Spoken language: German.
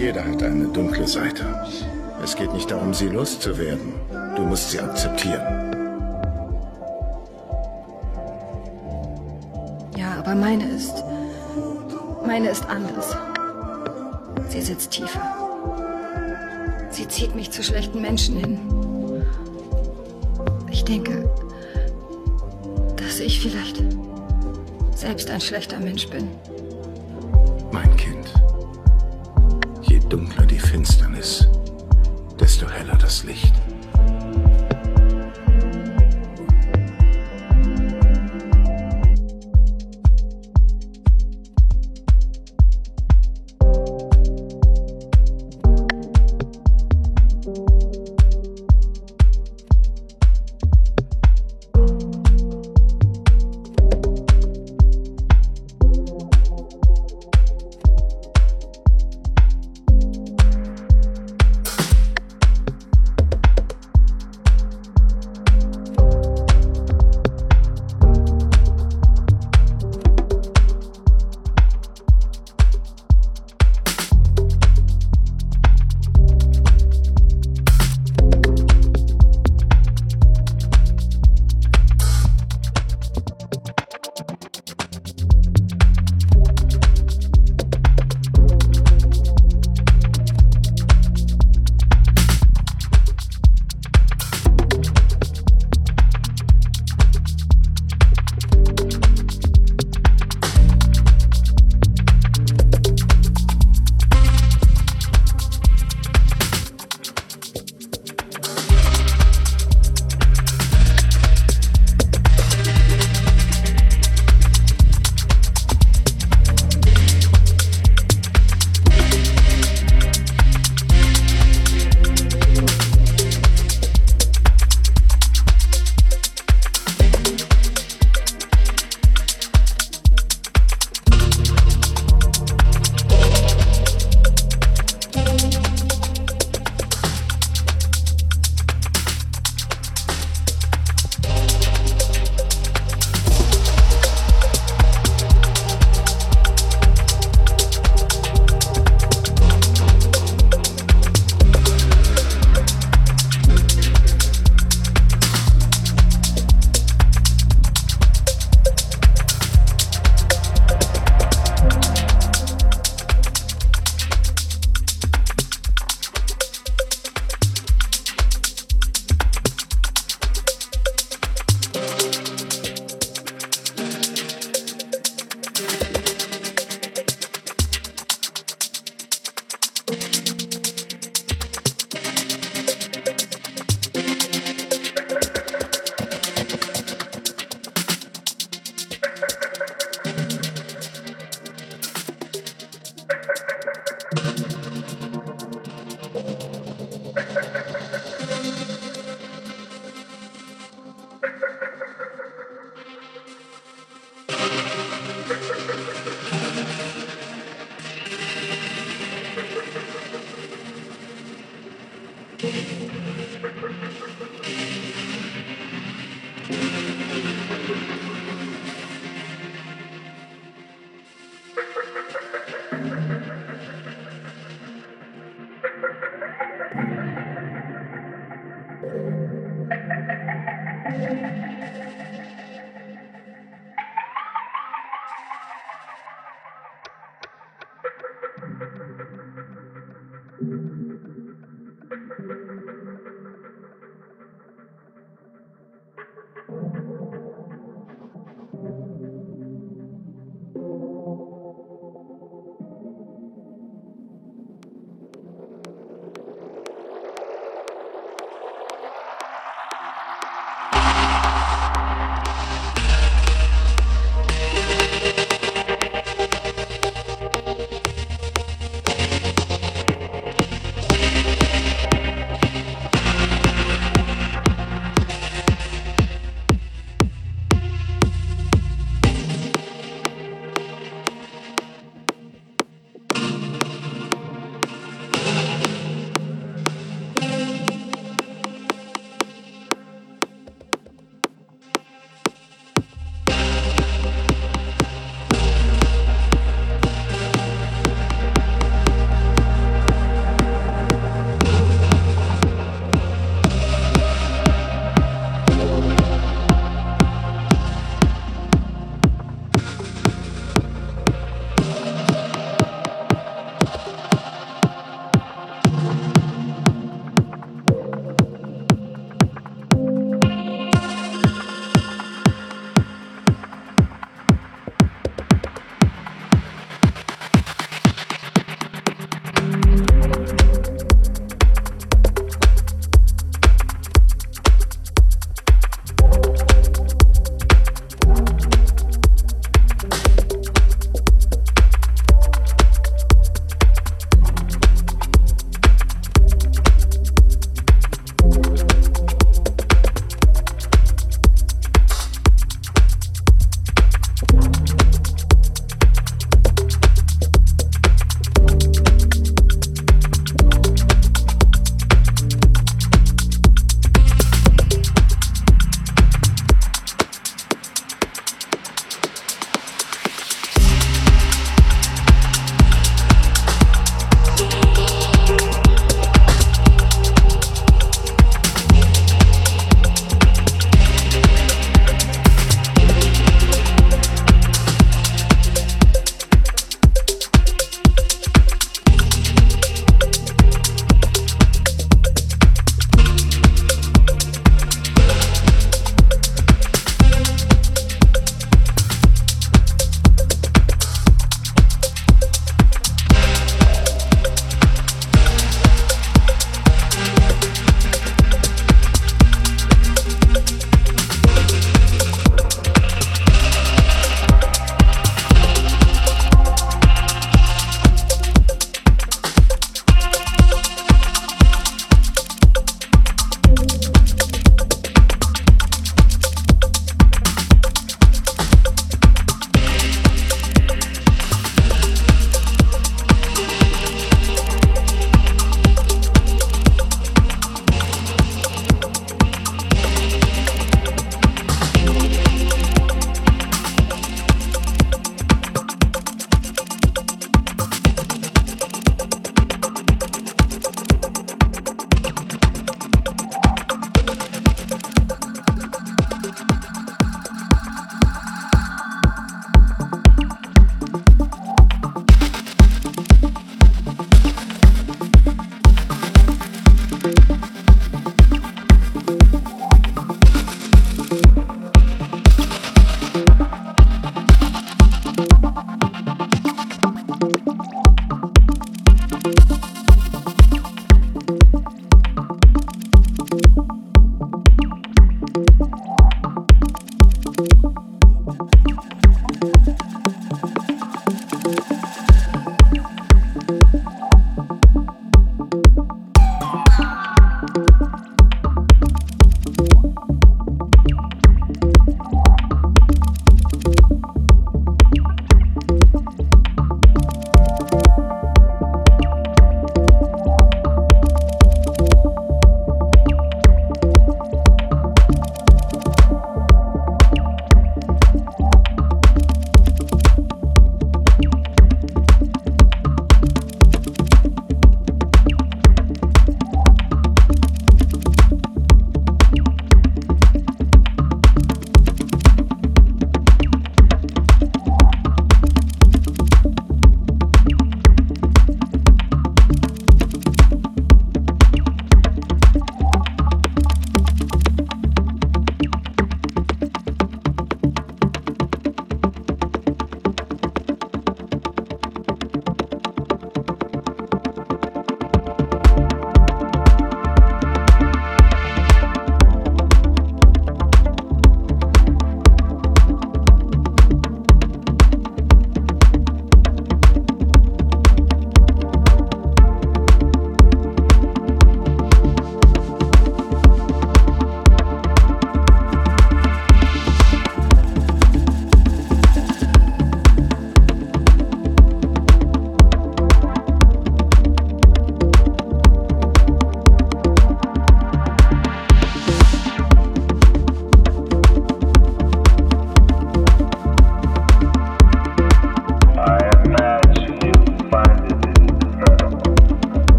Jeder hat eine dunkle Seite. Es geht nicht darum, sie loszuwerden. Du musst sie akzeptieren. Ja, aber meine ist. Meine ist anders. Sie sitzt tiefer. Sie zieht mich zu schlechten Menschen hin. Ich denke, dass ich vielleicht selbst ein schlechter Mensch bin. Dunkler die Finsternis, desto heller das Licht.